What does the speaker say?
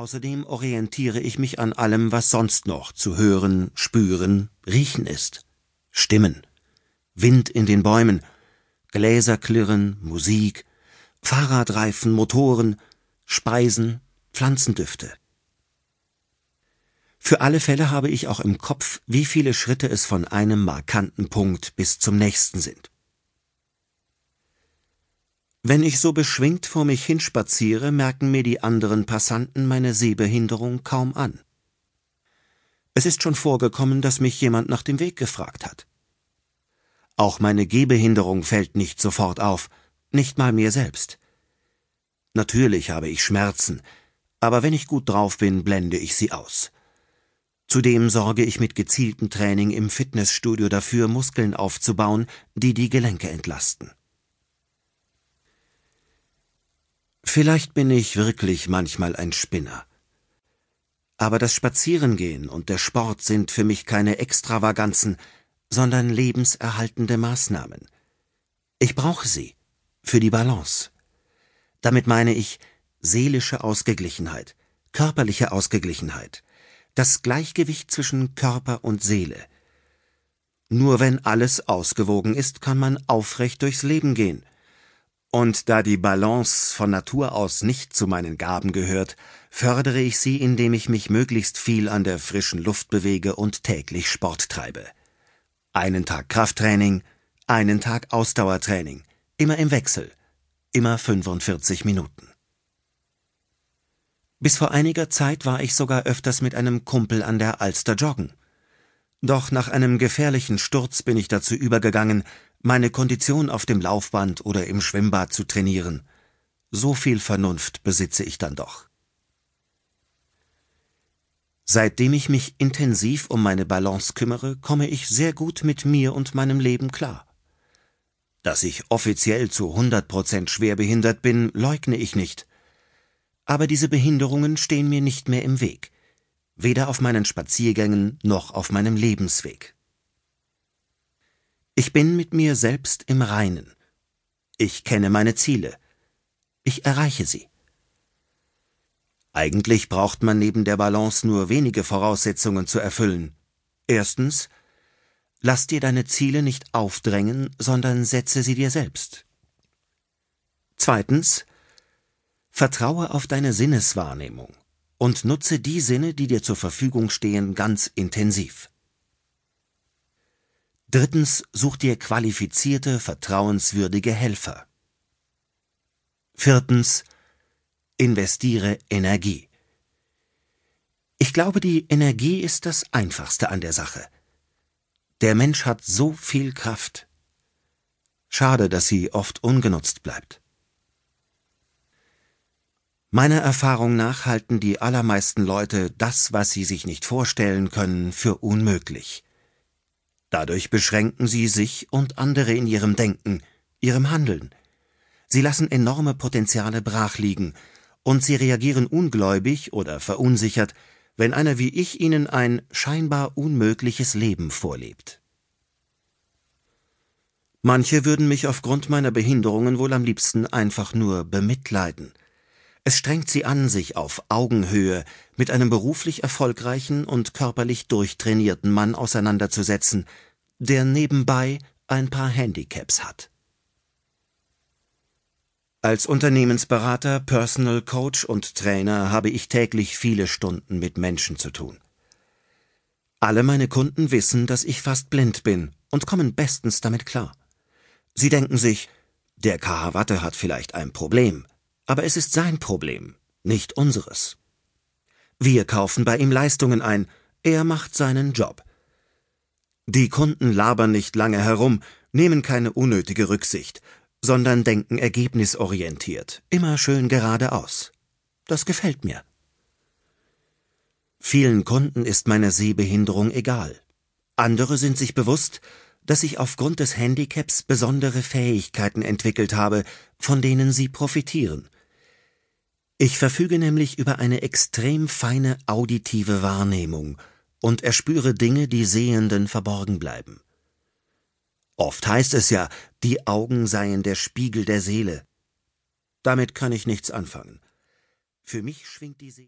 Außerdem orientiere ich mich an allem, was sonst noch zu hören, spüren, riechen ist. Stimmen, Wind in den Bäumen, Gläserklirren, Musik, Fahrradreifen, Motoren, Speisen, Pflanzendüfte. Für alle Fälle habe ich auch im Kopf, wie viele Schritte es von einem markanten Punkt bis zum nächsten sind. Wenn ich so beschwingt vor mich hinspaziere, merken mir die anderen Passanten meine Sehbehinderung kaum an. Es ist schon vorgekommen, dass mich jemand nach dem Weg gefragt hat. Auch meine Gehbehinderung fällt nicht sofort auf, nicht mal mir selbst. Natürlich habe ich Schmerzen, aber wenn ich gut drauf bin, blende ich sie aus. Zudem sorge ich mit gezieltem Training im Fitnessstudio dafür, Muskeln aufzubauen, die die Gelenke entlasten. Vielleicht bin ich wirklich manchmal ein Spinner. Aber das Spazierengehen und der Sport sind für mich keine Extravaganzen, sondern lebenserhaltende Maßnahmen. Ich brauche sie für die Balance. Damit meine ich seelische Ausgeglichenheit, körperliche Ausgeglichenheit, das Gleichgewicht zwischen Körper und Seele. Nur wenn alles ausgewogen ist, kann man aufrecht durchs Leben gehen. Und da die Balance von Natur aus nicht zu meinen Gaben gehört, fördere ich sie, indem ich mich möglichst viel an der frischen Luft bewege und täglich Sport treibe. Einen Tag Krafttraining, einen Tag Ausdauertraining, immer im Wechsel, immer 45 Minuten. Bis vor einiger Zeit war ich sogar öfters mit einem Kumpel an der Alster joggen. Doch nach einem gefährlichen Sturz bin ich dazu übergegangen, meine Kondition auf dem Laufband oder im Schwimmbad zu trainieren. So viel Vernunft besitze ich dann doch. Seitdem ich mich intensiv um meine Balance kümmere, komme ich sehr gut mit mir und meinem Leben klar. Dass ich offiziell zu 100 Prozent schwerbehindert bin, leugne ich nicht aber diese Behinderungen stehen mir nicht mehr im Weg, weder auf meinen Spaziergängen noch auf meinem Lebensweg. Ich bin mit mir selbst im Reinen. Ich kenne meine Ziele. Ich erreiche sie. Eigentlich braucht man neben der Balance nur wenige Voraussetzungen zu erfüllen. Erstens, lass dir deine Ziele nicht aufdrängen, sondern setze sie dir selbst. Zweitens, Vertraue auf deine Sinneswahrnehmung und nutze die Sinne, die dir zur Verfügung stehen, ganz intensiv. Drittens, such dir qualifizierte, vertrauenswürdige Helfer. Viertens, investiere Energie. Ich glaube, die Energie ist das Einfachste an der Sache. Der Mensch hat so viel Kraft. Schade, dass sie oft ungenutzt bleibt. Meiner Erfahrung nach halten die allermeisten Leute das, was sie sich nicht vorstellen können, für unmöglich. Dadurch beschränken sie sich und andere in ihrem Denken, ihrem Handeln. Sie lassen enorme Potenziale brachliegen, und sie reagieren ungläubig oder verunsichert, wenn einer wie ich ihnen ein scheinbar unmögliches Leben vorlebt. Manche würden mich aufgrund meiner Behinderungen wohl am liebsten einfach nur bemitleiden. Es strengt sie an, sich auf Augenhöhe mit einem beruflich erfolgreichen und körperlich durchtrainierten Mann auseinanderzusetzen, der nebenbei ein paar Handicaps hat. Als Unternehmensberater, Personal Coach und Trainer habe ich täglich viele Stunden mit Menschen zu tun. Alle meine Kunden wissen, dass ich fast blind bin und kommen bestens damit klar. Sie denken sich, der Kahawatte hat vielleicht ein Problem, aber es ist sein Problem, nicht unseres. Wir kaufen bei ihm Leistungen ein, er macht seinen Job. Die Kunden labern nicht lange herum, nehmen keine unnötige Rücksicht, sondern denken ergebnisorientiert, immer schön geradeaus. Das gefällt mir. Vielen Kunden ist meine Sehbehinderung egal. Andere sind sich bewusst, dass ich aufgrund des Handicaps besondere Fähigkeiten entwickelt habe, von denen sie profitieren. Ich verfüge nämlich über eine extrem feine auditive Wahrnehmung und erspüre Dinge, die Sehenden verborgen bleiben. Oft heißt es ja, die Augen seien der Spiegel der Seele. Damit kann ich nichts anfangen. Für mich schwingt die Seele